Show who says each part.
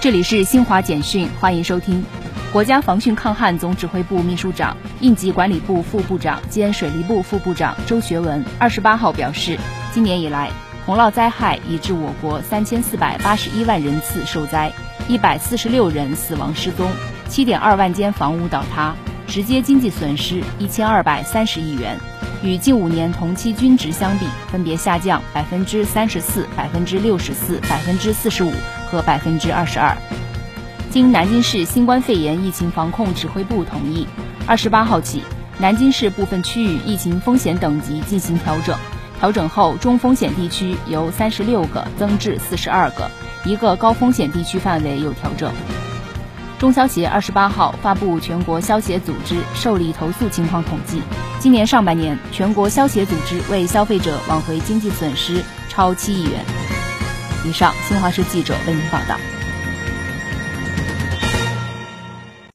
Speaker 1: 这里是新华简讯，欢迎收听。国家防汛抗旱总指挥部秘书长、应急管理部副部长兼水利部副部长周学文二十八号表示，今年以来，洪涝灾害已致我国三千四百八十一万人次受灾，一百四十六人死亡失踪，七点二万间房屋倒塌，直接经济损失一千二百三十亿元，与近五年同期均值相比，分别下降百分之三十四、百分之六十四、百分之四十五。和百分之二十二。经南京市新冠肺炎疫情防控指挥部同意，二十八号起，南京市部分区域疫情风险等级进行调整。调整后，中风险地区由三十六个增至四十二个，一个高风险地区范围有调整。中消协二十八号发布全国消协组织受理投诉情况统计，今年上半年，全国消协组织为消费者挽回经济损失超七亿元。以上，新华社记者为您报道。